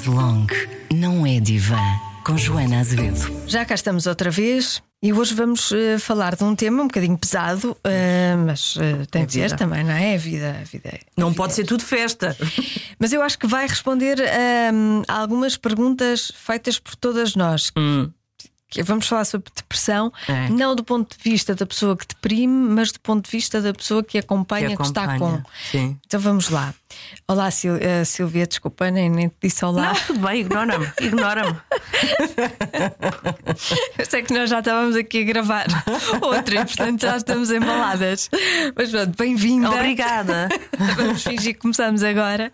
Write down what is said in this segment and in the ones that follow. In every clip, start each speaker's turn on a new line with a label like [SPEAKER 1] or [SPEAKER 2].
[SPEAKER 1] Chaz Long não é divã com Joana Azevedo.
[SPEAKER 2] Já cá estamos outra vez e hoje vamos uh, falar de um tema um bocadinho pesado, uh, mas uh, tem de ser também, não é? É a vida. A vida é
[SPEAKER 3] não
[SPEAKER 2] a vida
[SPEAKER 3] pode
[SPEAKER 2] é
[SPEAKER 3] ser tudo festa.
[SPEAKER 2] Mas eu acho que vai responder a algumas perguntas feitas por todas nós.
[SPEAKER 3] Hum.
[SPEAKER 2] Que Vamos falar sobre depressão,
[SPEAKER 3] É.
[SPEAKER 2] não do ponto de vista da pessoa que deprime, mas do ponto de vista da pessoa que acompanha, que, está com.
[SPEAKER 3] acompanha, sim.
[SPEAKER 2] Então vamos lá. Olá, Sil eh, Silvia, desculpa, nem, nem te disse olá.
[SPEAKER 3] Não, tudo bem, ignora-me, ignora-me.
[SPEAKER 2] Eu sei que nós já estávamos aqui a gravar outro e, portanto, já estamos embaladas. Mas pronto, bem-vinda.
[SPEAKER 3] Obrigada.
[SPEAKER 2] Vamos fingir que começamos agora.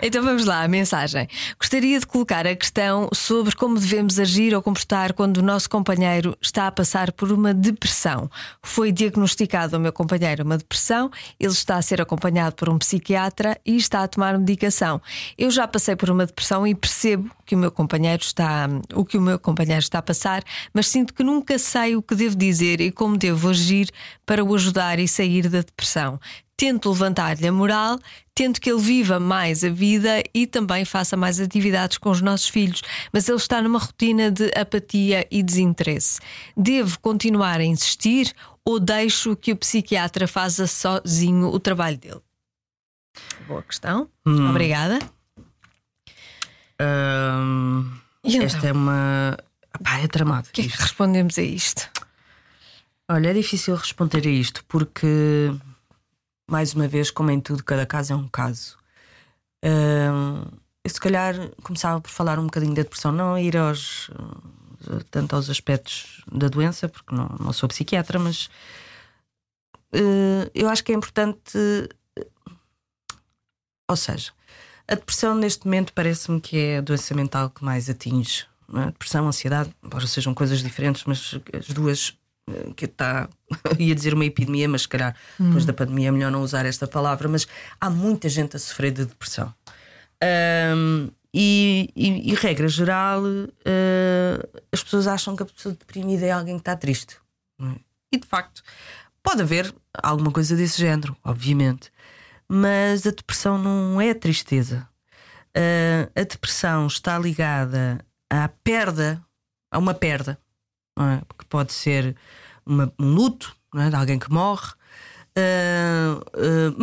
[SPEAKER 2] Então vamos lá, a mensagem. Gostaria de colocar a questão sobre como devemos agir ou comportar quando o nosso companheiro está a passar por uma depressão. Foi diagnosticado ao meu companheiro uma depressão, ele está a ser acompanhado por um psiquiatra e está a tomar medicação. Eu já passei por uma depressão e percebo que o meu companheiro está, o que o meu companheiro está a passar, mas sinto que nunca sei o que devo dizer e como devo agir para o ajudar e sair da depressão. Tento levantar-lhe a moral, tento que ele viva mais a vida e também faça mais atividades com os nossos filhos, mas ele está numa rotina de apatia e desinteresse. Devo continuar a insistir ou deixo que o psiquiatra faça sozinho o trabalho dele? Boa questão. Obrigada.
[SPEAKER 3] Hum,
[SPEAKER 2] então?
[SPEAKER 3] esta é uma. Pá, é tramado.
[SPEAKER 2] O que é que respondemos a isto?
[SPEAKER 3] Olha, é difícil responder a isto porque, mais uma vez, como em tudo, cada caso é um caso. Hum, eu, se calhar, começava por falar um bocadinho da depressão, não ir aos, tanto aos aspectos da doença, porque não, não sou psiquiatra, mas eh, eu acho que é importante. eh, Ou seja, a depressão neste momento parece-me que é a doença mental que mais atinge. é? Depressão, ansiedade, embora sejam coisas diferentes, mas as duas que está, ia dizer uma epidemia, mas se calhar depois da pandemia é melhor não usar esta palavra, mas há muita gente a sofrer de depressão. Ahm, e, e, e, regra geral, eh, as pessoas acham que a pessoa deprimida é alguém que está triste. é? E de facto, pode haver alguma coisa desse género, obviamente. Mas a depressão não é tristeza. Ah, a depressão está ligada à perda, a uma perda, é? que pode ser uma- um luto é? de alguém que morre, ah, ah,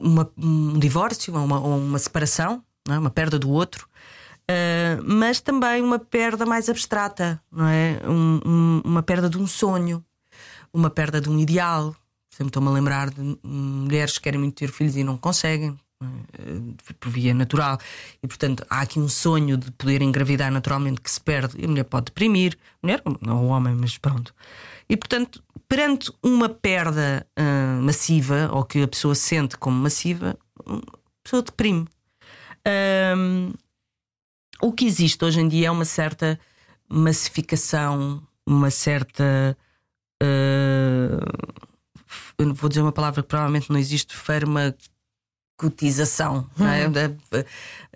[SPEAKER 3] uma- um divórcio, ou uma, uma separação, é? uma perda do outro. Uh, mas também uma perda mais abstrata, não é? Um- um- uma perda de um sonho, uma perda de um ideal. Sempre estou-me a lembrar de mulheres que querem muito ter filhos e não conseguem? Uh, por via natural. E portanto há aqui um sonho de poder engravidar naturalmente que se perde e a mulher pode deprimir, mulher não o homem, mas pronto. E portanto, perante uma perda ah, massiva, ou que a pessoa sente como massiva, a pessoa deprime. Ahm, o que existe hoje em dia é uma certa massificação, uma certa. eh, eu vou dizer uma palavra que provavelmente não existe, farmacotização, não é? Da-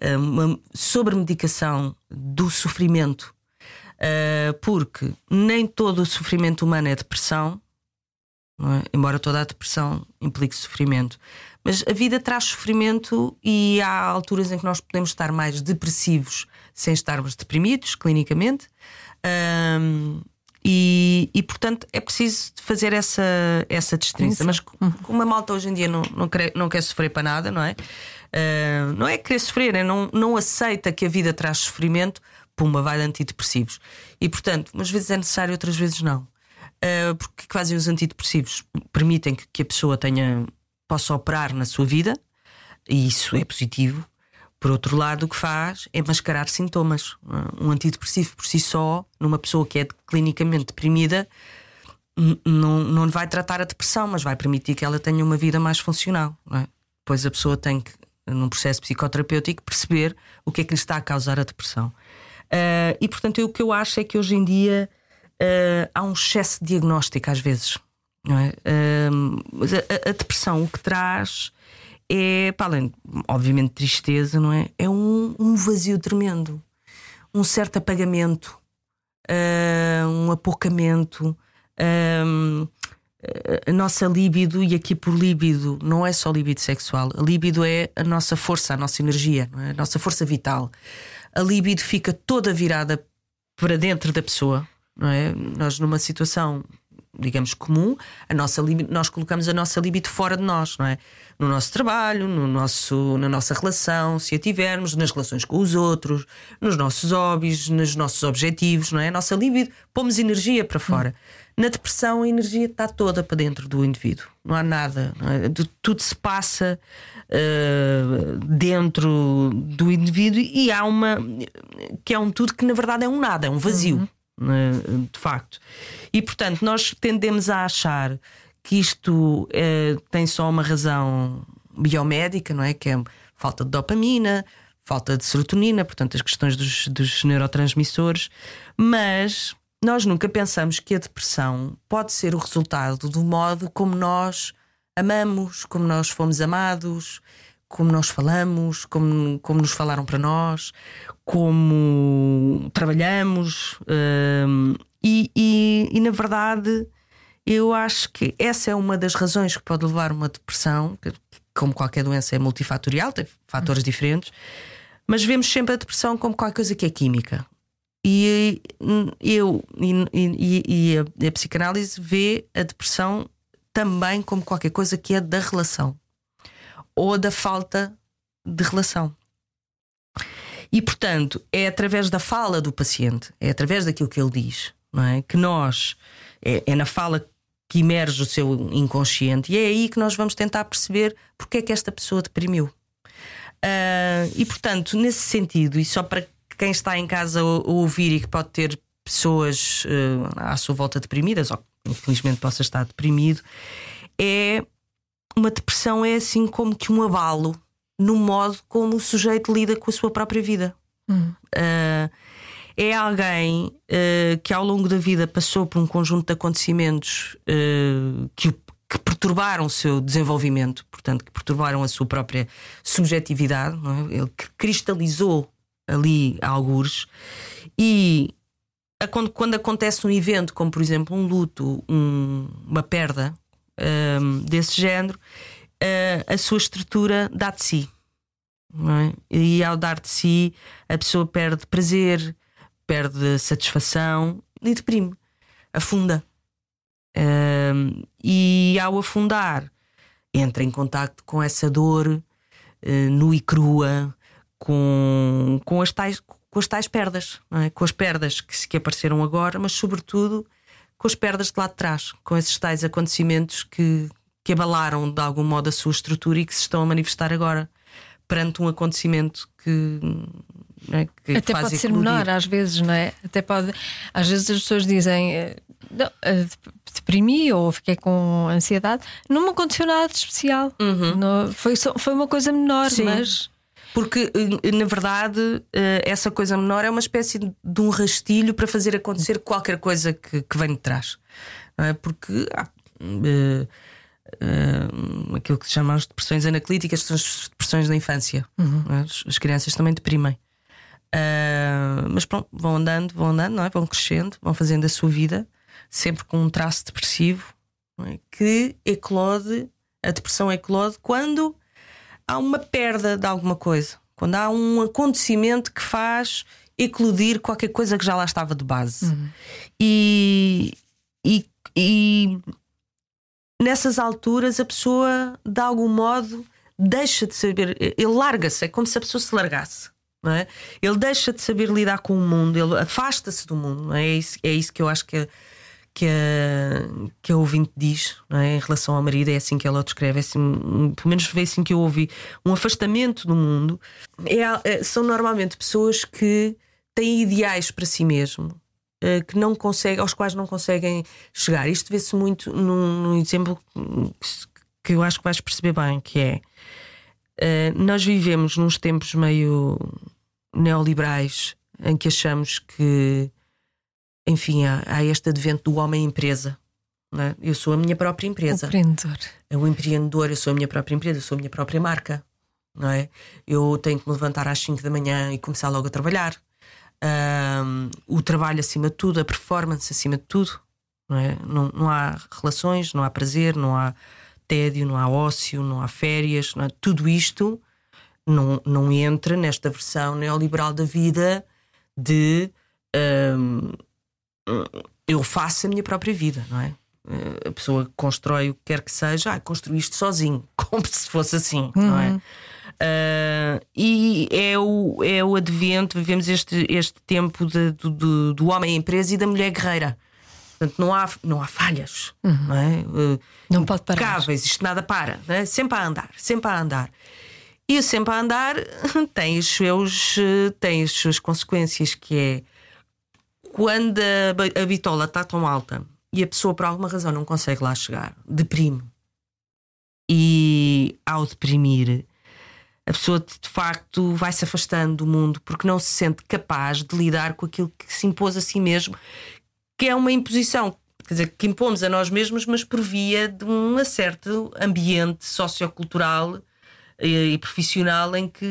[SPEAKER 3] eh, uma sobremedicação do sofrimento. Eh, porque nem todo o sofrimento humano é depressão, é? embora toda a depressão implique sofrimento. Mas a vida traz sofrimento e há alturas em que nós podemos estar mais depressivos sem estarmos deprimidos, clinicamente. E, e, portanto é preciso fazer essa, essa distinção. Mas como a malta hoje em dia não, não, quer, não quer sofrer para nada, não é? Ah, não é querer sofrer, é não, não aceita que a vida traz sofrimento, pumba, vai de antidepressivos. E portanto, umas vezes é necessário, outras vezes não. Uh, porque que fazem os antidepressivos? Permitem que, que a pessoa tenha, possa operar na sua vida, e isso é positivo. Por outro lado, o que faz é mascarar sintomas. Um antidepressivo por si só, numa pessoa que é clinicamente deprimida, não, não vai tratar a depressão, mas vai permitir que ela tenha uma vida mais funcional. é? Depois a pessoa tem que, num processo psicoterapêutico, perceber o que é que lhe está a causar a depressão. Uh, e portanto, eu, o que eu acho é que hoje em dia uh, há um excesso de diagnóstico às vezes. É? Uh, a- a depressão o que traz é, para além, obviamente, tristeza, não é? É um, um vazio tremendo, um certo apagamento, uh, um apocamento. um, a nossa libido, e aqui por libido não é só libido sexual, a libido é a nossa força, a nossa energia, é? a nossa força vital. a libido fica toda virada para dentro da pessoa, não é? Nós, numa situação digamos, comum, a nossa nós colocamos a nossa libido fora de nós, não é? No nosso trabalho, no nosso, na nossa relação, se a tivermos, nas relações com os outros, nos nossos hobbies, nos nossos objetivos, não é? A nossa libido, pomos energia para fora. Hum. Na depressão, a energia está toda para dentro do indivíduo, não há nada, não é? tudo se passa uh, dentro do indivíduo e há uma que é um tudo que na verdade é um nada, é um vazio. Uhum. Né, de facto. E portanto, nós tendemos a achar que isto é, tem só uma razão biomédica, não é? Que é falta de dopamina, falta de serotonina, portanto, as questões dos, dos neurotransmissores, mas nós nunca pensamos que a depressão pode ser o resultado do modo como nós amamos, como nós fomos amados, como nós falamos, como, como nos falaram para nós, como trabalhamos. Um, e, e, e, na verdade, eu acho que essa é uma das razões que pode levar uma depressão, que, como qualquer doença é multifatorial, tem fatores diferentes, mas vemos sempre a depressão como qualquer coisa que é química. E eu e, e a, a psicanálise vê a depressão também como qualquer coisa que é da relação ou da falta de relação. E, portanto, é através da fala do paciente, é através daquilo que ele diz, não é? que nós, é, é na fala que emerge o seu inconsciente, e é aí que nós vamos tentar perceber porque é que esta pessoa deprimiu. Uh, e, portanto, nesse sentido, e só para quem está em casa a ouvir e que pode ter pessoas uh, à sua volta deprimidas, ou infelizmente possa estar deprimido, é uma depressão é assim como que um abalo no modo como o sujeito lida com a sua própria vida. Hum. Uh, é alguém uh, que ao longo da vida passou por um conjunto de acontecimentos uh, que, que, perturbaram o seu desenvolvimento, portanto, que perturbaram a sua própria subjetividade, é? ele cristalizou ali algures e a, quando, quando, acontece um evento, como por exemplo um luto, um, uma perda um, desse género, uh, a sua estrutura dá de si. É? E ao dar de si, a pessoa perde prazer, perde satisfação e deprime, afunda. Um, e ao afundar, entra em contato com essa dor uh, nua e crua, com, com, as, tais, com as tais perdas, é? com as perdas que, que apareceram agora, mas sobretudo com as perdas de lá de trás, com esses tais acontecimentos que, que abalaram de algum modo a sua estrutura e que se estão a manifestar agora perante um acontecimento que. É, que
[SPEAKER 2] Até pode ser menor às vezes, não é? Até pode. Às vezes as pessoas dizem. Eh, não, eh, deprimi ou fiquei com ansiedade, não me aconteceu nada de especial. Uhum. Não, foi, só, foi uma coisa menor, Sim. mas
[SPEAKER 3] porque, eh, na verdade, eh, essa coisa menor é uma espécie de um rastilho para fazer acontecer qualquer coisa que, que vem de trás. Não é? Porque ah, uh, uh, aquilo que se chama as depressões anaclíticas são as depressões da infância. Uhum. É? As crianças também deprimem. Uh, mas pronto, vão andando, vão andando, não é? vão crescendo, vão fazendo a sua vida, sempre com um traço depressivo é? que eclode, a depressão eclode quando há uma perda de alguma coisa, quando há um acontecimento que faz eclodir qualquer coisa que já lá estava de base. Uhum. E, e, e nessas alturas a pessoa, de algum modo, deixa de saber, ele larga-se, é como se a pessoa se largasse. Não é? Ele deixa de saber lidar com o mundo, ele afasta-se do mundo. É? é? isso, é isso que eu acho que é que a, que a ouvinte diz é? em relação ao marido, é assim que ela o descreve, é assim, pelo menos foi assim que eu ouvi, um afastamento do mundo. É, é, são normalmente pessoas que têm ideais para si mesmo. Eh, que não conseguem, aos quais não conseguem chegar. Isto vê-se muito num, num, exemplo que eu acho que vais perceber bem, que é uh, nós vivemos nos tempos meio neoliberais em que achamos que enfim, há, há este advento do homem-empresa. É? Eu sou a minha própria empresa.
[SPEAKER 2] O empreendedor.
[SPEAKER 3] É o empreendedor, eu sou a minha própria empresa, eu sou a minha própria marca. Não é? Eu tenho que me levantar às 5 da manhã e começar logo a trabalhar. Um, o trabalho acima de tudo, a performance acima de tudo. Não, é? não, não há relações, não há prazer, não há tédio, não há ócio, não há férias. Não há... Tudo isto não, não entra nesta versão neoliberal da vida de hum, eu faço a minha própria vida, não é? Eh, a pessoa constrói o que quer que seja, ah, construí isto sozinho, como se fosse assim, uhum. não é? Uh, e é o, é o advento, vivemos este, este tempo de, do, do homem empresa e da mulher guerreira. Portanto, não há, não há falhas, uhum. não é? Uh,
[SPEAKER 2] não pode parar.
[SPEAKER 3] Impecáveis, isto nada para, é? sempre a andar, sempre a andar. E sempre a andar tem, os seus, tem as suas consequências, que é quando a, a bitola está tão alta e a pessoa por alguma razão não consegue lá chegar, deprime. E ao deprimir, a pessoa de facto vai se afastando do mundo porque não se sente capaz de lidar com aquilo que se impôs a si mesmo, que é uma imposição, quer dizer, que impomos a nós mesmos, mas por via de um certo ambiente sociocultural e, e profissional em que,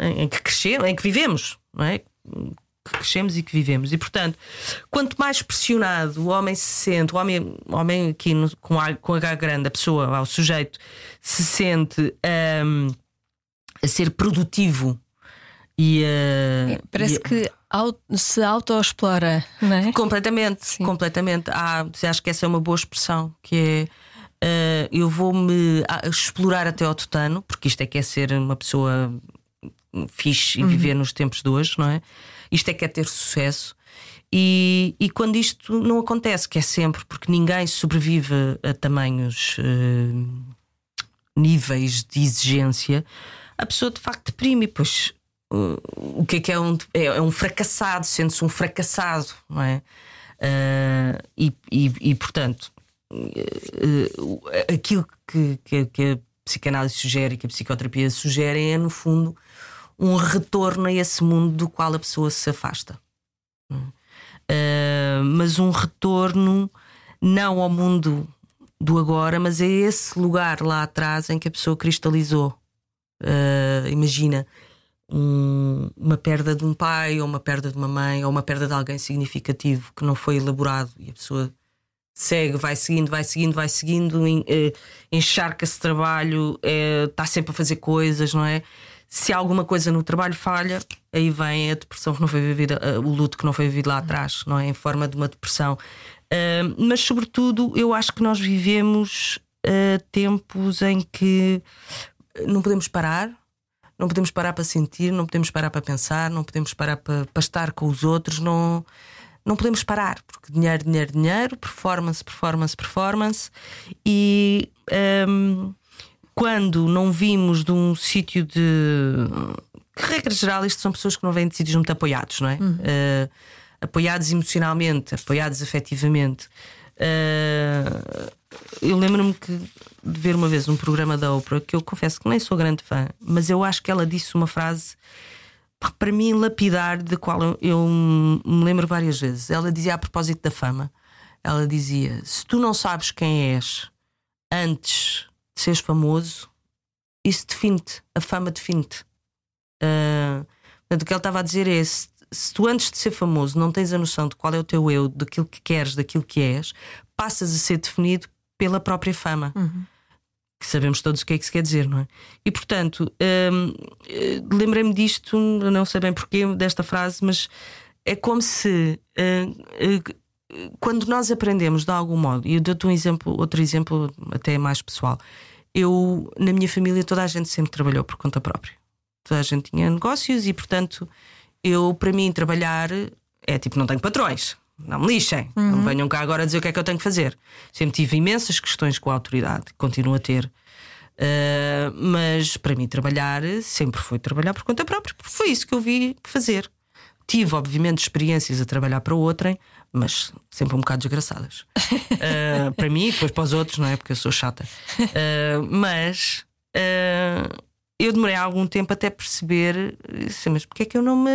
[SPEAKER 3] em, em que crescemos, em que vivemos, não é? Que crescemos e que vivemos. E, portanto, quanto mais pressionado o homem se sente, o homem, o homem aqui no, com, a, com H grande, a pessoa, o sujeito, se sente um, a ser produtivo e
[SPEAKER 2] uh, Parece e, que se autoexplora, não é?
[SPEAKER 3] Completamente, Sim. completamente. Ah, acho que essa é uma boa expressão, que é. Uh, eu vou-me explorar até ao tutano, porque isto é que é ser uma pessoa fixe e uhum. viver nos tempos de hoje, não é? Isto é que é ter sucesso. E, e quando isto não acontece, que é sempre, porque ninguém sobrevive a tamanhos uh, níveis de exigência, a pessoa de facto deprime, pois uh, o que é que é um, é, é um fracassado, sente-se um fracassado, não é? Uh, e, e, e, portanto, aquilo que, que, que a psicanálise sugere que a psicoterapia sugere é, no fundo, um retorno a esse mundo do qual a pessoa se afasta. Uh, mas um retorno não ao mundo do agora, mas a esse lugar lá atrás em que a pessoa cristalizou. Uh, imagina um, uma perda de um pai, ou uma perda de uma mãe, ou uma perda de alguém significativo que não foi elaborado e a pessoa segue, vai seguindo, vai seguindo, vai seguindo, eh, encharca-se trabalho, está sempre a fazer coisas, não é? Se alguma coisa no trabalho falha, aí vem a depressão que não foi vivida, eh, o luto que não foi vivido lá atrás, não é? Em forma de uma depressão. Uh, mas, sobretudo, eu acho que nós vivemos uh, tempos em que não podemos parar, não podemos parar para sentir, não podemos parar para pensar, não podemos parar para, para estar com os outros, não, não podemos parar, porque dinheiro, dinheiro, dinheiro, performance, performance, performance e. Um, quando não vimos de um sítio de. Que, regra geral, isto são pessoas que não vêm de sítios muito apoiados, não é? Uhum. Uh, apoiados emocionalmente, apoiados afetivamente. Uh, eu lembro-me de ver uma vez um programa da Oprah que eu confesso que nem sou grande fã, mas eu acho que ela disse uma frase para mim lapidar, de qual eu, eu me lembro várias vezes. Ela dizia a propósito da fama: ela dizia, se tu não sabes quem és antes seres famoso, isso define-te, a fama define-te. Uh, o que ele estava a dizer é: se, se, tu antes de ser famoso não tens a noção de qual é o teu eu, daquilo que queres, daquilo que és, passas a ser definido pela própria fama. Uhum. Que sabemos todos o que é que se quer dizer, não é? E portanto, uh, lembrei-me disto, não sei bem porquê desta frase, mas é como se uh, quando nós aprendemos de algum modo, e eu dou-te um exemplo, outro exemplo até mais pessoal eu, na minha família, toda a gente sempre trabalhou por conta própria. Toda a gente tinha negócios e, portanto, eu, para mim, trabalhar é tipo, não tenho patrões. Não me lixem, uhum. não venham cá agora dizer o que é que eu tenho que fazer. Sempre tive imensas questões com a autoridade, continuo a ter. Uh, mas para mim, trabalhar sempre foi trabalhar por conta própria, porque foi isso que eu vi fazer. Tive, obviamente, experiências a trabalhar para outrem, mas sempre um bocado desgraçadas. uh, para mim e depois para os outros, não é? Porque eu sou chata. Uh, mas uh, eu demorei algum tempo até perceber, assim, mas porque é que eu não me.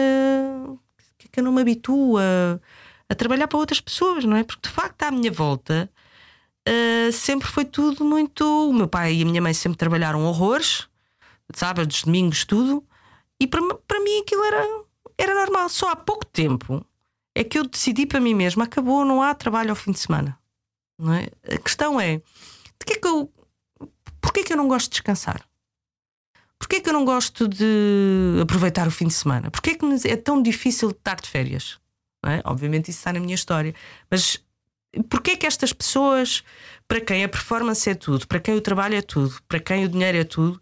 [SPEAKER 3] Porque é que eu não me habituo a, a trabalhar para outras pessoas, não é? Porque de facto à minha volta sempre foi tudo muito. O meu pai e a minha mãe sempre trabalharam horrores, sábados, domingos, tudo. E para, para mim aquilo era, era normal. Só há pouco tempo é que eu decidi para mim mesma, acabou, não há trabalho ao fim de semana. Não é? A questão é, de que é que eu, porquê é que eu não gosto de descansar? Porquê que eu não gosto de aproveitar o fim de semana? Porquê que é tão difícil estar de férias? É? Obviamente isso está na minha história. Mas porquê que estas pessoas, para quem a performance é tudo, para quem o trabalho é tudo, para quem o dinheiro é tudo,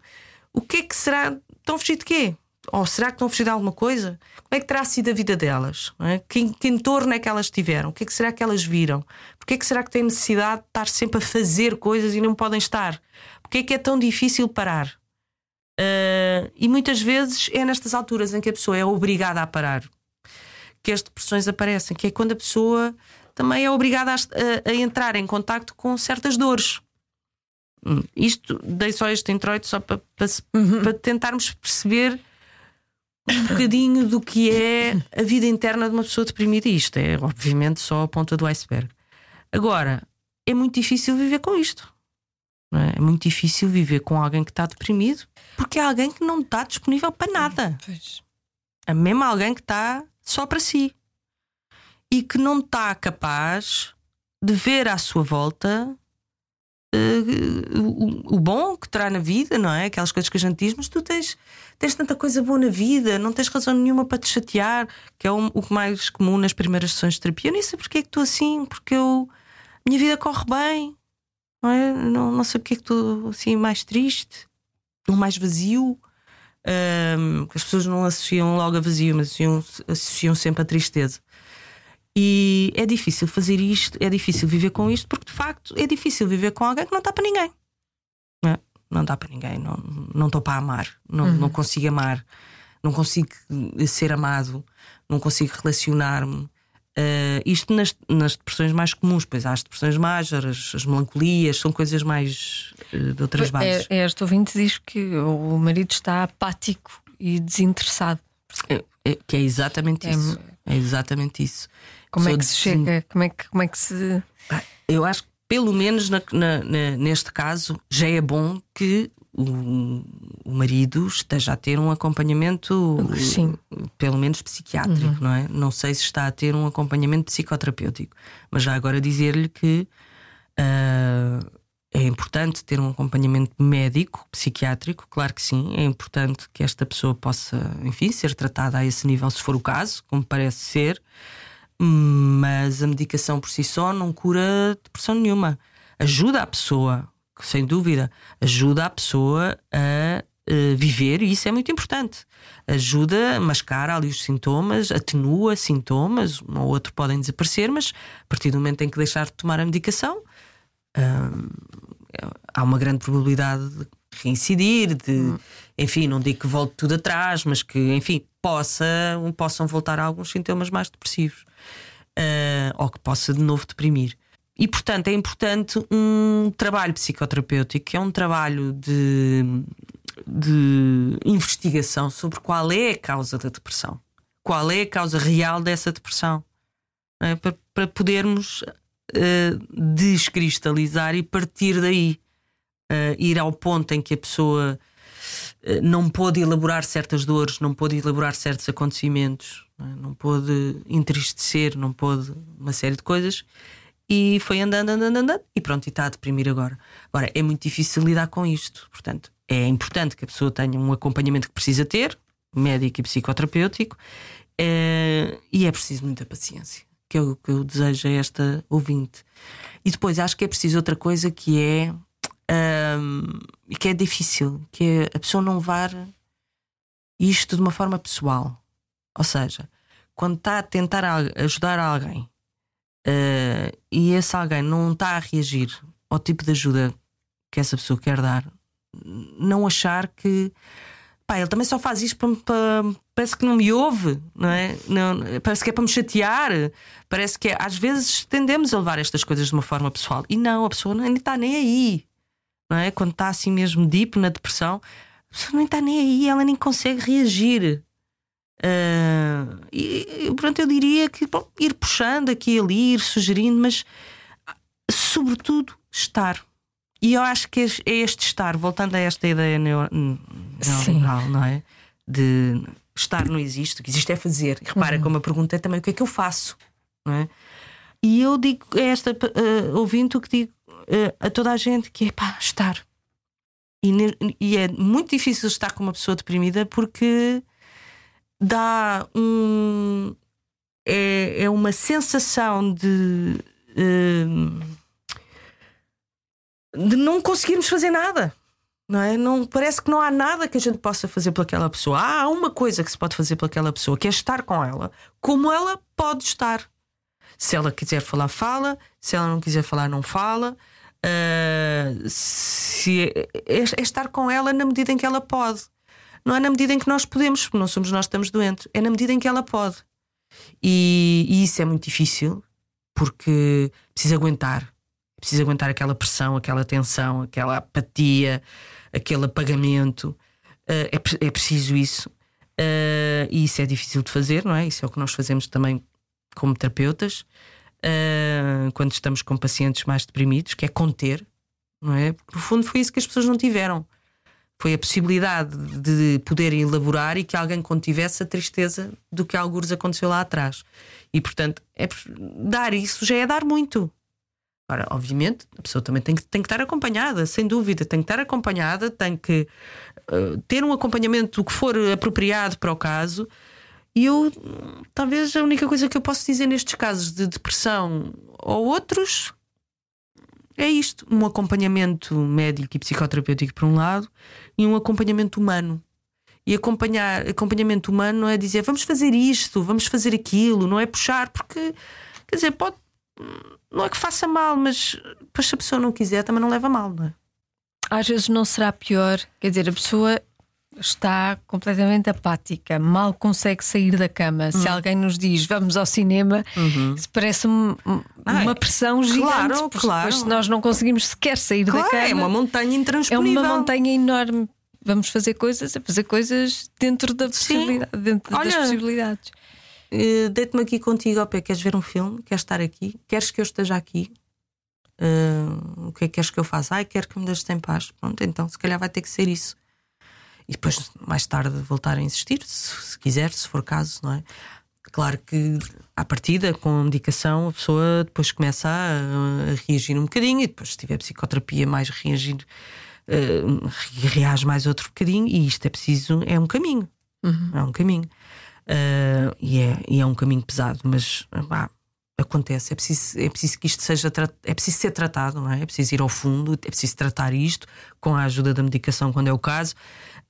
[SPEAKER 3] o que é que será? Estão a fugir de quê? Ou será que estão a fugir de alguma coisa? Como é que terá sido a vida delas? É? Que, que entorno é que elas tiveram? O que é que será que elas viram? Porquê é que será que têm necessidade de estar sempre a fazer coisas e não podem estar? Porquê é que é tão difícil parar? Uh, e muitas vezes é nestas alturas em que a pessoa é obrigada a parar que as depressões aparecem, que é quando a pessoa também é obrigada a, a, a entrar em contacto com certas dores. Hum, isto dei só este introito só para, para, uhum. para tentarmos perceber um bocadinho do que é a vida interna de uma pessoa deprimida. Isto é, obviamente, só a ponta do iceberg. Agora, é muito difícil viver com isto. É? é? muito difícil viver com alguém que está deprimido porque é alguém que não está disponível para nada. Pois. É mesmo alguém que está só para si e que não está capaz de ver à sua volta uh, o, o, bom que terá na vida, não é? Aquelas coisas que a gente diz, mas tu tens, tens tanta coisa boa na vida, não tens razão nenhuma para te chatear, que é o, o mais comum nas primeiras sessões de terapia. Eu nem sei porque é que estou assim, porque eu, minha vida corre bem, não é? Não, não sei porque é que estou assim mais triste, ou mais vazio. Um, as pessoas não associam logo a vazio, mas associam, associam sempre a tristeza. E é difícil fazer isto, é difícil viver com isto, porque de facto é difícil viver com alguém que não está para ninguém. Não, é? não dá para ninguém, não, não estou para amar, não, uhum. não consigo amar, não consigo ser amado, não consigo relacionar-me. Uh, isto nas, nas, depressões mais comuns, pois há as depressões mágias, as, melancolias, são coisas mais uh, de outras é, bases.
[SPEAKER 2] É, este ouvinte diz que o marido está apático e desinteressado.
[SPEAKER 3] É, é, que é exatamente é, isso. É exatamente isso.
[SPEAKER 2] Como é que se chega? Como é que, como é que se.
[SPEAKER 3] Eu acho que, pelo menos na, na, na, neste caso, já é bom que o, o, marido esteja a ter um acompanhamento, Sim. pelo menos psiquiátrico, uhum. não é? Não sei se está a ter um acompanhamento psicoterapêutico, mas já agora dizer-lhe que uh, é importante ter um acompanhamento médico, psiquiátrico, claro que sim, é importante que esta pessoa possa, enfim, ser tratada a esse nível, se for o caso, como parece ser mas a medicação por si só não cura depressão nenhuma. Ajuda a pessoa, sem dúvida, ajuda a pessoa a uh, viver e isso é muito importante. Ajuda a mascar ali os sintomas, atenua sintomas, um ou outro podem desaparecer, mas a partir do momento em que deixar de tomar a medicação, uh, há uma grande probabilidade de reincidir, de, hum. enfim, não digo que volte tudo atrás, mas que, enfim, possa, possam voltar a alguns sintomas mais depressivos uh, ou que possa de novo deprimir. E, portanto, é importante um trabalho psicoterapêutico, que é um trabalho de, de investigação sobre qual é a causa da depressão, qual é a causa real dessa depressão, é? para, para, podermos uh, descristalizar e partir daí, uh, ir ao ponto em que a pessoa uh, não pôde elaborar certas dores, não pôde elaborar certos acontecimentos, não, é? não pôde entristecer, não pôde uma série de coisas. E foi andando, andando, andando, e pronto, e está a deprimir agora. Agora, é muito difícil lidar com isto. Portanto, é importante que a pessoa tenha um acompanhamento que precisa ter, médico e psicoterapêutico, é, e é preciso muita paciência, que é o que eu desejo a esta ouvinte. E depois acho que é preciso outra coisa que é um, que é difícil, que é a pessoa não levar isto de uma forma pessoal. Ou seja, quando está a tentar ajudar alguém uh, e esse alguém não está a reagir ao tipo de ajuda que essa pessoa quer dar, não achar que pá, ele também só faz isto para, para, parece que não me ouve, não é? Não, parece que é para me chatear, parece que é, às vezes tendemos a levar estas coisas de uma forma pessoal e não, a pessoa nem está nem aí, não é? Quando está assim mesmo deep na depressão, a pessoa nem está nem aí, ela nem consegue reagir. Uh, e pronto, eu diria que bom, ir puxando aqui e ali, ir sugerindo, mas sobretudo estar. E eu acho que é este estar, voltando a esta ideia neoliberal, não é? De estar não existe, o que existe é fazer. E repara uhum. como a pergunta é também o que é que eu faço, não é? E eu digo a esta uh, ouvinte o que digo uh, a toda a gente que é pá, estar. E, e é muito difícil estar com uma pessoa deprimida porque dá um. É, é uma sensação de. hum, de não conseguirmos fazer nada. Não é? Não, parece que não há nada que a gente possa fazer pelaquela pessoa. Há uma coisa que se pode fazer pelaquela pessoa, que é estar com ela como ela pode estar. Se ela quiser falar, fala. Se ela não quiser falar, não fala. Ah, se é, é- estar com ela na medida em que ela pode. Não é na medida em que nós podemos, porque não somos nós que estamos doentes. É na medida em que ela pode. E, e isso é muito difícil porque precisa aguentar. Precisa aguentar aquela pressão, aquela tensão, aquela apatia, aquele apagamento. Ah, é, é preciso isso. Ah, e isso é difícil de fazer, não é? Isso é o que nós fazemos também como terapeutas. Ah, quando estamos com pacientes mais deprimidos, que é conter, não é? Porque no fundo foi isso que as pessoas não tiveram. Foi a possibilidade de poderem elaborar e que alguém contivesse a tristeza do que alguns aconteceu lá atrás. E portanto, é, dar isso já é dar muito. Ora, obviamente, a pessoa também tem que, tem que estar acompanhada, sem dúvida, tem que estar acompanhada, tem que eh, ter um acompanhamento do que for apropriado para o caso. E eu, talvez a única coisa que eu posso dizer nestes casos de depressão ou outros é isto: um acompanhamento médico e psicoterapêutico, por um lado, e um acompanhamento humano. E acompanhar, acompanhamento humano não é dizer vamos fazer isto, vamos fazer aquilo, não é puxar, porque quer dizer, pode, não é que faça mal, mas depois se a pessoa não quiser, também não leva mal, não é?
[SPEAKER 2] Às vezes não será pior, quer dizer, a pessoa está completamente apática, mal consegue sair da cama. Se alguém nos diz vamos ao cinema, isso parece um- um-
[SPEAKER 3] Ah,
[SPEAKER 2] uma
[SPEAKER 3] é.
[SPEAKER 2] pressão gigante.
[SPEAKER 3] Claro,
[SPEAKER 2] porque
[SPEAKER 3] claro.
[SPEAKER 2] depois, nós não conseguimos sequer sair da
[SPEAKER 3] Claro,
[SPEAKER 2] cama,
[SPEAKER 3] é uma montanha
[SPEAKER 2] é
[SPEAKER 3] intransponível.
[SPEAKER 2] uma montanha enorme. Vamos fazer coisas, a fazer coisas dentro da possibilidade, dentro das
[SPEAKER 3] Olha,
[SPEAKER 2] possibilidades.
[SPEAKER 3] Eh, Deito-me aqui contigo ao pé. Queres ver um filme? Queres estar aqui? Queres que eu esteja aqui? Eh, o que é que queres que eu faça? Ai, quero que me deixes em paz. Pronto, então se calhar vai ter que ser isso. E depois, mais tarde, voltar a insistir, se, se quiser, se for caso, não é? Claro que, à partida, com a medicação, a pessoa depois começa a, a reagir um bocadinho e depois, se tiver psicoterapia, mais reagir, eh, reage mais outro bocadinho. E isto é preciso, é um caminho. É um caminho. Uh, e, é, e é um caminho pesado, mas pá, acontece. É preciso, é preciso que isto seja é preciso ser tratado, não é? É preciso ir ao fundo, é preciso tratar isto com a ajuda da medicação quando é o caso.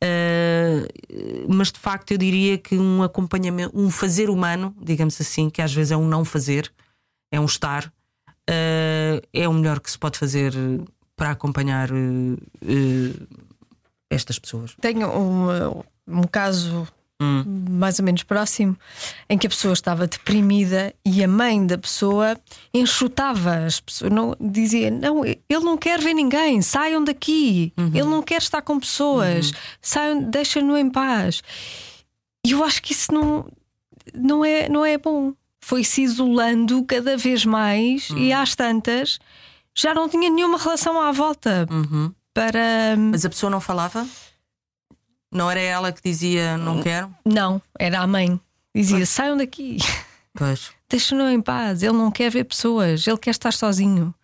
[SPEAKER 3] Uh, mas de facto eu diria que um acompanhamento, um fazer humano, digamos assim, que às vezes é um não fazer, é um estar, uh, é o melhor que se pode fazer para acompanhar uh, estas pessoas.
[SPEAKER 2] Tenho um, um caso mais ou menos próximo em que a pessoa estava deprimida e a mãe da pessoa enxutava as pessoas, não, dizia: Não, ele não quer ver ninguém, saiam daqui, ele não quer estar com pessoas, saiam, deixa-no em paz. E eu acho que isso não, não, é, não é bom. Foi se isolando cada vez mais e às tantas já não tinha nenhuma relação à volta
[SPEAKER 3] Uhum.
[SPEAKER 2] para.
[SPEAKER 3] Mas a pessoa não falava? Não era ela que dizia não quero?
[SPEAKER 2] Não, era a mãe. Dizia: saiam daqui,
[SPEAKER 3] Pois,
[SPEAKER 2] deixa-no em paz. Ele não quer ver pessoas, ele quer estar sozinho.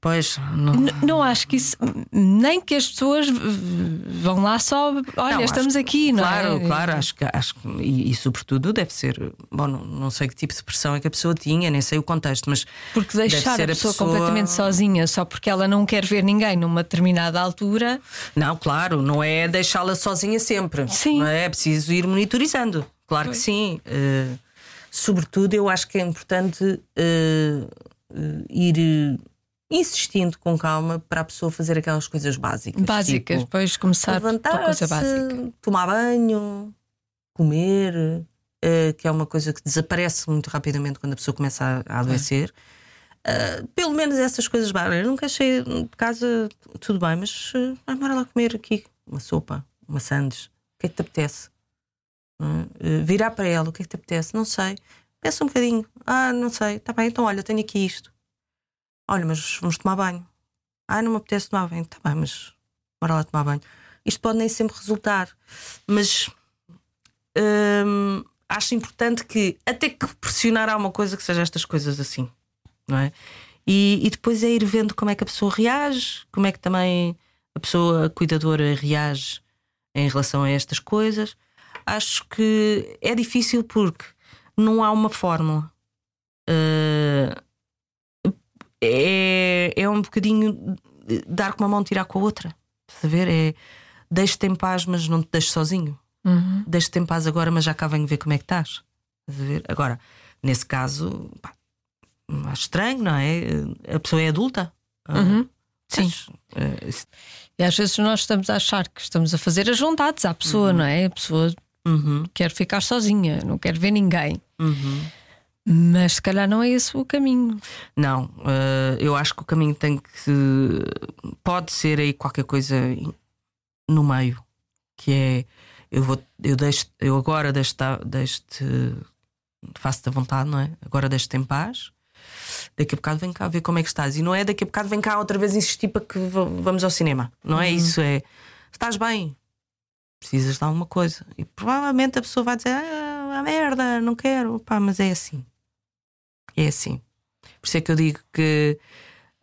[SPEAKER 3] Pois, não.
[SPEAKER 2] N- não acho que isso. Nem que as pessoas vão lá só. Olha,
[SPEAKER 3] Não,
[SPEAKER 2] estamos aqui, não
[SPEAKER 3] claro,
[SPEAKER 2] é?
[SPEAKER 3] Claro, acho que, acho que e, e sobretudo deve ser. Bom, não, não sei que tipo de pressão é que a pessoa tinha, nem sei o contexto, mas
[SPEAKER 2] Porque deixar
[SPEAKER 3] ser
[SPEAKER 2] a pessoa, completamente sozinha só porque ela não quer ver ninguém numa determinada altura.
[SPEAKER 3] Não, claro, não é deixá-la sozinha sempre.
[SPEAKER 2] Sim.
[SPEAKER 3] Não é? é preciso ir monitorizando. Claro que sim. Eh, sobretudo, eu acho que é importante eh, eh, ir insistindo com calma para a pessoa fazer aquelas coisas básicas.
[SPEAKER 2] Básicas,
[SPEAKER 3] tipo,
[SPEAKER 2] depois começar pela coisa
[SPEAKER 3] levantar-se,
[SPEAKER 2] básica.
[SPEAKER 3] tomar banho, comer, eh, que é uma coisa que desaparece muito rapidamente quando a pessoa começa a, a adoecer. Eh, pelo menos essas coisas básicas. Nunca achei de casa tudo bem, mas uh, bora lá comer aqui uma sopa, uma sandes. O que é que te apetece? Eh, virar para ela, o que é que te apetece? Não sei. Pensa um bocadinho. Ah, não sei. Está bem, então olha, tenho aqui isto. Olha, mas vamos tomar banho. Ah, não me apetece tomar banho. Está bem, mas bora lá tomar banho. Isto pode nem sempre resultar, mas hum, acho importante que até que pressionar há uma coisa que seja estas coisas assim, não é? E, e depois é ir vendo como é que a pessoa reage, como é que também a pessoa cuidadora reage em relação a estas coisas. Acho que é difícil porque não há uma fórmula. Uh, é, é um bocadinho dar com uma mão, tirar com a outra. Estás a ver? É deixe-te em paz, mas não te deixes sozinho.
[SPEAKER 2] Uhum.
[SPEAKER 3] Deixe-te em paz agora, mas já cá venho ver como é que estás. Estás a ver? Agora, nesse caso, pá, acho estranho, não é? A pessoa é adulta.
[SPEAKER 2] Uhum. Sim.
[SPEAKER 3] Isso-
[SPEAKER 2] E às vezes nós estamos a achar que estamos a fazer as vontades à pessoa, não é? A pessoa
[SPEAKER 3] Uhum,
[SPEAKER 2] quer ficar sozinha, não quer ver ninguém.
[SPEAKER 3] uhum.
[SPEAKER 2] Mas se calhar não é esse o caminho.
[SPEAKER 3] Não, eh, eu acho que o caminho tem que. Pode ser aí qualquer coisa no meio, que é eu vou, eu deixo, eu agora deixo, deixo-te, faço-te a vontade, não é? Agora deixo-te em paz. Daqui a bocado vem cá ver como é que estás. E não é daqui a bocado vem cá outra vez insistir para que va- vamos ao cinema. Não é isso, é estás bem, precisas de alguma coisa. E provavelmente a pessoa vai dizer: ah, merda, não quero. Pá, mas é assim. É assim. Por isso é que eu digo que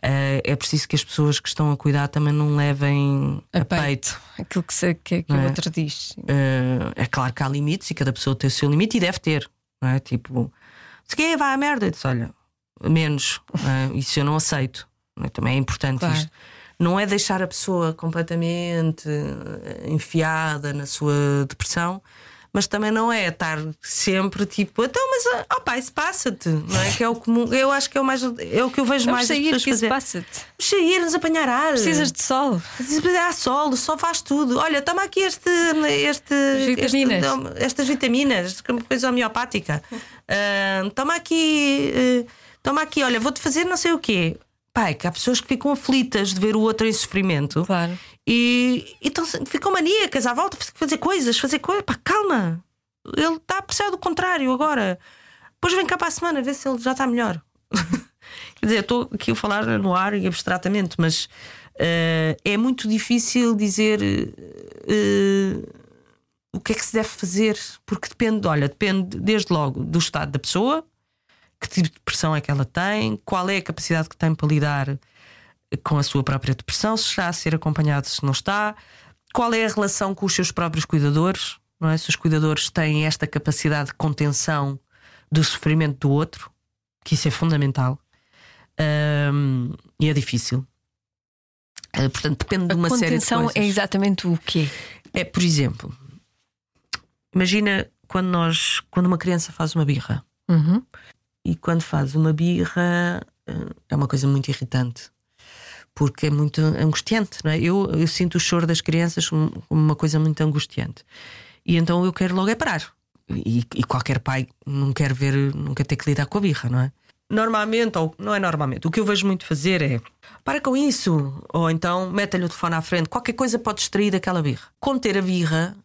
[SPEAKER 3] eh, é preciso que as pessoas que estão a cuidar também não levem a,
[SPEAKER 2] A
[SPEAKER 3] peito.
[SPEAKER 2] peito. Aquilo que, se, que, que
[SPEAKER 3] Não
[SPEAKER 2] o
[SPEAKER 3] é?
[SPEAKER 2] outro diz.
[SPEAKER 3] Eh, é claro que há limites e cada pessoa tem o seu limite e deve ter. Não é? Tipo, se quer, vai à merda. Disse, olha, menos. não é? Isso eu não aceito. não é? Também é importante
[SPEAKER 2] Claro.
[SPEAKER 3] isto. Não é deixar a pessoa completamente eh, enfiada na sua depressão. Mas também não é estar sempre tipo, então, mas ah, opá, isso passa-te, não é? Que é o comum, eu acho que é o mais é o que eu vejo
[SPEAKER 2] Vamos
[SPEAKER 3] mais as
[SPEAKER 2] sair,
[SPEAKER 3] pessoas
[SPEAKER 2] que passa-te.
[SPEAKER 3] Sair, nos apanhar ar.
[SPEAKER 2] Precisas de sol.
[SPEAKER 3] Há sol, o sol faz tudo. Olha, toma aqui este, este,
[SPEAKER 2] vitaminas.
[SPEAKER 3] este- estas vitaminas, que é uma coisa homeopática. Ah, toma aqui, eh, toma aqui, olha, vou-te fazer não sei o quê. Pai, que há pessoas que ficam aflitas de ver o outro em sofrimento
[SPEAKER 2] Claro.
[SPEAKER 3] e, e tão- ficam maníacas à volta, fazer coisas, fazer coisas. Pá, calma. Ele está a precisar do contrário agora. Depois vem cá para a semana ver se ele já está melhor. Quer dizer, estou aqui a falar no ar e abstratamente, mas eh, é muito difícil dizer eh, o que é que se deve fazer, porque depende, olha, depende desde logo do estado da pessoa, que tipo de depressão é que ela tem, qual é a capacidade que tem para lidar com a sua própria depressão, se está a ser acompanhado, se não está, qual é a relação com os seus próprios cuidadores, não é? Se os cuidadores têm esta capacidade de contenção do sofrimento do outro, que isso é fundamental. Ahm, e é difícil. Ah, portanto, depende de uma
[SPEAKER 2] a
[SPEAKER 3] série de
[SPEAKER 2] contenção
[SPEAKER 3] coisas.
[SPEAKER 2] é exatamente o quê?
[SPEAKER 3] É, por exemplo, imagina quando nós, quando uma criança faz uma birra
[SPEAKER 2] Uhum.
[SPEAKER 3] E quando faz uma birra eh, é uma coisa muito irritante porque é muito angustiante, não é? Eu, eu sinto o choro das crianças como uma coisa muito angustiante e então eu quero logo é parar. E, e qualquer pai não quer ver, quer ter que lidar com a birra, não é? Normalmente, ou não é normalmente, o que eu vejo muito fazer é para com isso, ou então mete-lhe o telefone à frente, qualquer coisa pode distrair daquela birra. Conter a birra,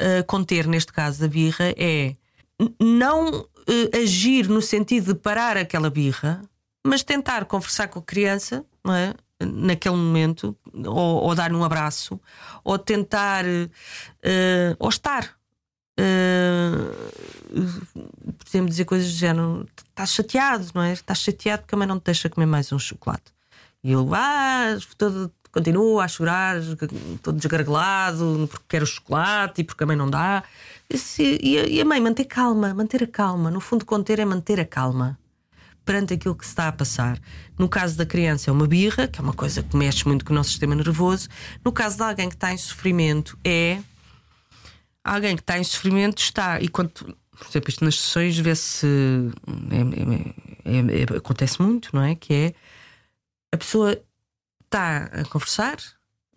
[SPEAKER 3] eh, conter neste caso a birra, é não agir no sentido de parar aquela birra, mas tentar conversar com a criança, não é? Naquele momento, ou, ou dar um abraço, ou tentar, eh, ou estar. Eh, por exemplo, dizer coisas do género: estás chateado, não é? Estás chateado porque a mãe não te deixa comer mais um chocolate. E ele ah, todo, continua a chorar, todo desgargelado, porque quer o chocolate e porque a mãe não dá. E, a- e a mãe manter calma, manter a calma. No fundo, conter é manter a calma perante aquilo que se está a passar. No caso da criança, é uma birra, que é uma coisa que mexe muito com o nosso sistema nervoso. No caso de alguém que está em sofrimento, é alguém que está em sofrimento está, e quando, por exemplo, isto nas sessões vê-se é- é- é- é- acontece muito, não é? Que é a pessoa está a conversar,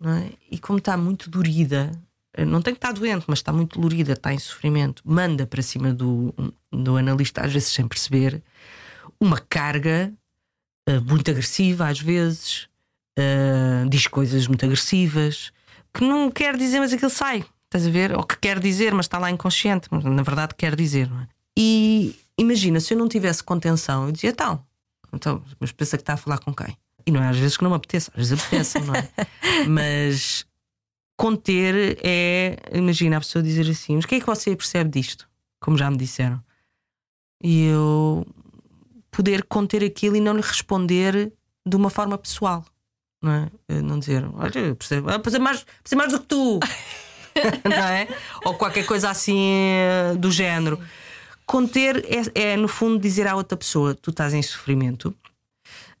[SPEAKER 3] não é? E como está muito dorida, não tem que estar doente, mas está muito dolorida, está em sofrimento, manda para cima do, do analista, às vezes sem perceber, uma carga eh, muito agressiva, às vezes, eh, diz coisas muito agressivas, que não quer dizer, mas aquilo sai. Estás a ver? Ou que quer dizer, mas está lá inconsciente, mas na verdade quer dizer. Não é? E imagina, se eu não tivesse contenção, eu dizia, então, então, mas pensa que está a falar com quem? E não é às vezes que não me apetece, às vezes apetece, não é? Mas conter é, imagina a pessoa dizer assim: mas o que é que você percebe disto? Como já me disseram. E eu poder conter aquilo e não lhe responder de uma forma pessoal. não é? Eh, Não dizer, olha, eu percebo, ah, percebo mais, percebo mais do que tu, não é? Ou qualquer coisa assim eh, do género. Conter é, é, no fundo, dizer à outra pessoa: tu estás em sofrimento,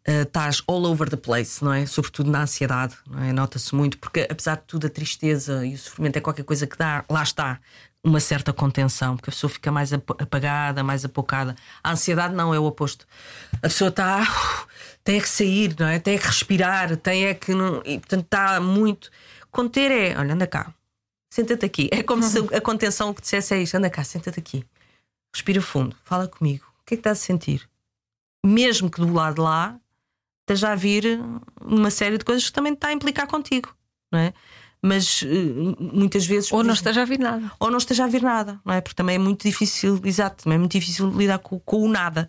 [SPEAKER 3] eh, estás all over the place, não é? Sobretudo na ansiedade, não é? Nota-se muito, porque apesar de tudo, a tristeza e o sofrimento é qualquer coisa que dá, lá está, uma certa contenção, porque a pessoa fica mais ap- apagada, mais apocada. A ansiedade não é o oposto. A pessoa está, uh, tem é que sair, não é? Tem é que respirar, tem é que. Não, e portanto está muito. Conter é, olha, anda cá, senta-te aqui. É como se a contenção que dissesse é isto: anda cá, senta-te aqui, respira fundo, fala comigo. O que é que estás a sentir? Mesmo que do lado lá esteja a vir uma série de coisas que também está a implicar contigo, não é? Mas eh, muitas vezes.
[SPEAKER 2] Ou não esteja a vir nada.
[SPEAKER 3] ou não esteja a vir nada, não é? Porque também é muito difícil, exato, também é muito difícil lidar com, com o nada.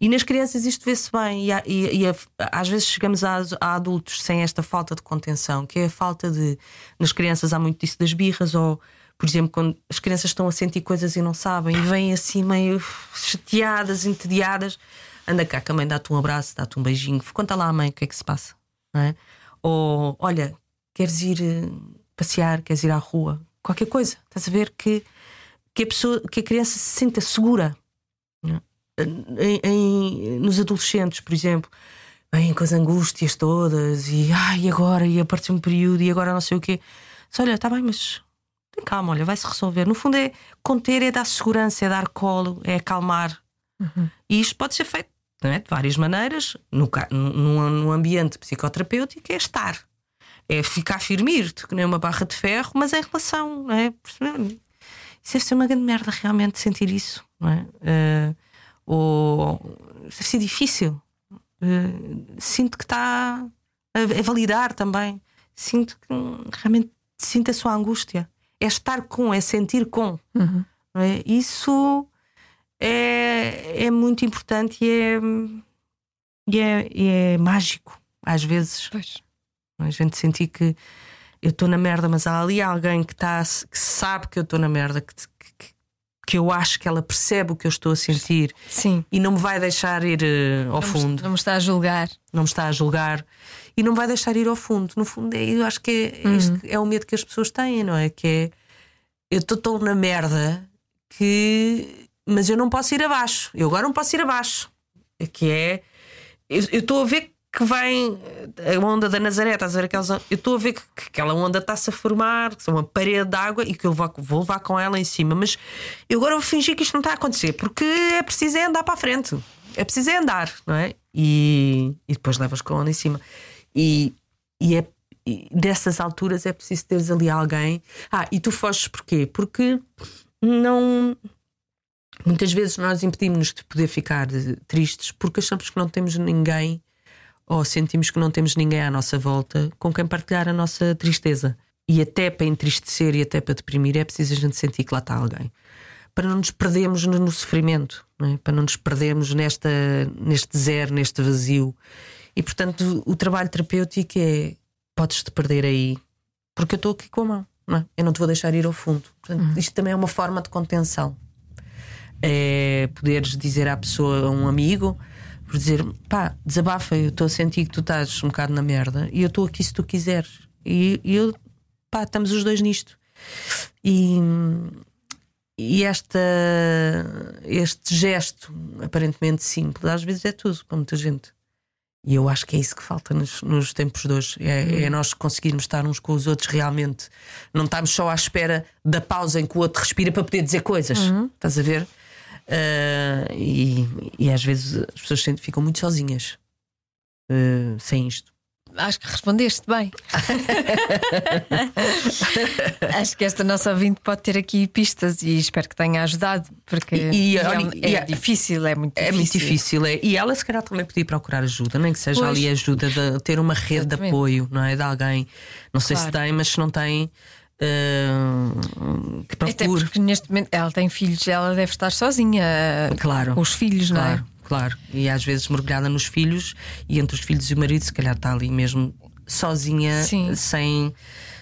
[SPEAKER 3] E nas crianças isto vê-se bem, e, e- e a- às vezes chegamos a, a adultos sem esta falta de contenção, que é a falta de. Nas crianças há muito disso das birras, ou, por exemplo, quando as crianças estão a sentir coisas e não sabem, e vêm assim meio chateadas, entediadas. Anda cá, que a mãe dá-te um abraço, dá-te um beijinho, conta lá à mãe o que é que se passa, não é? Ou olha, queres ir eh, passear, queres ir à rua, qualquer coisa, estás a ver que, que, a, pessoa, que a criança se sinta segura. é? Em- em- nos adolescentes, por exemplo, vêm com as angústias todas e ai, agora, e apareceu um período, e agora não sei o quê. Só olha, está bem, mas tem calma, olha, vai-se resolver. No fundo, é conter, é dar segurança, é dar colo, é acalmar. E isto pode ser feito é? de várias maneiras. No, num, num ambiente psicoterapêutico, é estar. É ficar firme, que nem uma barra de ferro, mas em relação, não é? Isso deve ser uma grande merda realmente sentir isso, não é? Eh, ou deve ser difícil. Eh, sinto que está a, validar também. Sinto que realmente sinto a sua angústia. É estar com, é sentir com. não é? Isso é, é muito importante e é, e é, e é mágico, às vezes.
[SPEAKER 2] Pois.
[SPEAKER 3] A gente sentir que eu estou na merda, mas há ali alguém que, tá, que sabe que eu estou na merda, que, que, que eu acho que ela percebe o que eu estou a sentir
[SPEAKER 2] Sim.
[SPEAKER 3] e não me vai deixar ir eh, ao
[SPEAKER 2] Não me-
[SPEAKER 3] fundo,
[SPEAKER 2] Não me está a julgar.
[SPEAKER 3] não me está a julgar e não me vai deixar ir ao fundo. No fundo, é, eu acho que é, este é o medo que as pessoas têm, não é? Que é eu estou tão na merda que. Mas eu não posso ir abaixo. Eu agora não posso ir abaixo. É Que é. Eu estou a ver que vem a onda da Nazaré, estás a ver aquelas. Eu estou a ver que, que aquela onda está-se a formar, que é uma parede de água e que eu vou, vou levar com ela em cima. Mas eu agora vou fingir que isto não está a acontecer, porque é preciso é andar para a frente. É preciso é andar, não é? E, e depois levas com a onda em cima. E, e é. dessas alturas é preciso teres ali alguém. Ah, e tu foges porquê? Porque não. Muitas vezes nós impedimos-nos de poder ficar eh, tristes porque achamos que não temos ninguém ou sentimos que não temos ninguém à nossa volta com quem partilhar a nossa tristeza. E até para entristecer e até para deprimir é preciso a gente sentir que lá está alguém. Para não nos perdermos no, no sofrimento, não é? para não nos perdermos nesta, neste zero, neste vazio. E portanto, o, o trabalho terapêutico é: podes-te perder aí, porque eu estou aqui com a mão, não é? eu não te vou deixar ir ao fundo. Portanto, isto também é uma forma de contenção é poderes dizer à pessoa, a um amigo, por dizer pá, desabafa, eu estou a sentir que tu estás um bocado na merda e eu estou aqui se tu quiseres. E, e eu, pá, estamos os dois nisto. E, e esta, este gesto aparentemente simples, às vezes é tudo para muita gente. E eu acho que é isso que falta nos, nos tempos de hoje. É, é nós conseguirmos estar uns com os outros realmente. Não estamos só à espera da pausa em que o outro respira para poder dizer coisas. Estás a ver? Ah, e, e às vezes as pessoas ficam muito sozinhas ah, sem isto.
[SPEAKER 2] Acho que respondeste bem. Acho que esta nossa ouvinte pode ter aqui pistas e espero que tenha ajudado, porque
[SPEAKER 3] E- e,
[SPEAKER 2] é,
[SPEAKER 3] olha,
[SPEAKER 2] é
[SPEAKER 3] a-
[SPEAKER 2] difícil, é muito
[SPEAKER 3] É
[SPEAKER 2] difícil.
[SPEAKER 3] muito difícil. É. E ela, se calhar, também podia procurar ajuda, nem que seja
[SPEAKER 2] Pois.
[SPEAKER 3] ali ajuda de ter uma rede de
[SPEAKER 2] Exatamente.
[SPEAKER 3] apoio, não é? De alguém. Não sei se tem, mas se não tem, ah, que
[SPEAKER 2] Até
[SPEAKER 3] procure.
[SPEAKER 2] porque neste momento ela tem filhos, ela deve estar sozinha
[SPEAKER 3] Claro.
[SPEAKER 2] com os filhos, não
[SPEAKER 3] Claro,
[SPEAKER 2] é?
[SPEAKER 3] claro. E às vezes mergulhada nos filhos e entre os filhos e o marido, se calhar está ali mesmo sozinha,
[SPEAKER 2] Sim.
[SPEAKER 3] sem,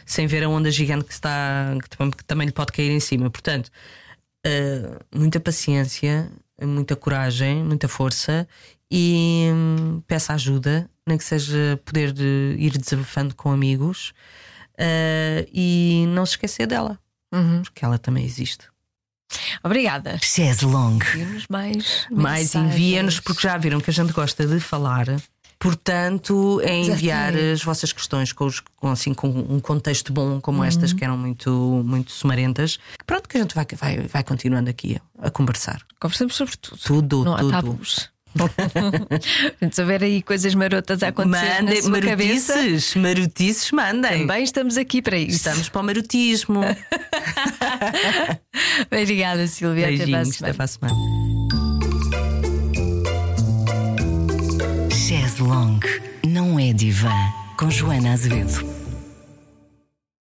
[SPEAKER 3] sem ver a onda gigante que está que tam- que também lhe pode cair em cima. Portanto, eh, muita paciência, muita coragem, muita força e hum, peça ajuda, nem que seja poder de ir desabafando com amigos uh, e não se esquecer dela,
[SPEAKER 2] Uhum.
[SPEAKER 3] porque ela também existe.
[SPEAKER 2] Obrigada.
[SPEAKER 1] Chaise longue.
[SPEAKER 2] Enviem-nos mais.
[SPEAKER 3] Mais envia-nos, porque já viram que a gente gosta de falar. Portanto, é enviar
[SPEAKER 2] Desafio.
[SPEAKER 3] as vossas questões com, os- com, assim, com um contexto bom, como
[SPEAKER 2] Uhum.
[SPEAKER 3] estas que eram muito, muito sumarentas. Pronto, que a gente vai, vai, vai continuando aqui a, a conversar.
[SPEAKER 2] Conversamos sobre tudo.
[SPEAKER 3] Tudo,
[SPEAKER 2] Não há
[SPEAKER 3] tudo.
[SPEAKER 2] tabus. Se houver aí coisas marotas a acontecer na
[SPEAKER 3] Mandem,
[SPEAKER 2] sua cabeça,
[SPEAKER 3] marotices, marotices, mandem.
[SPEAKER 2] também estamos aqui para isso.
[SPEAKER 3] Estamos para o marotismo.
[SPEAKER 2] Obrigada, Silvia.
[SPEAKER 3] Beijinhos, até para a semana.
[SPEAKER 1] Longue. Não é divã. Com Joana Azevedo.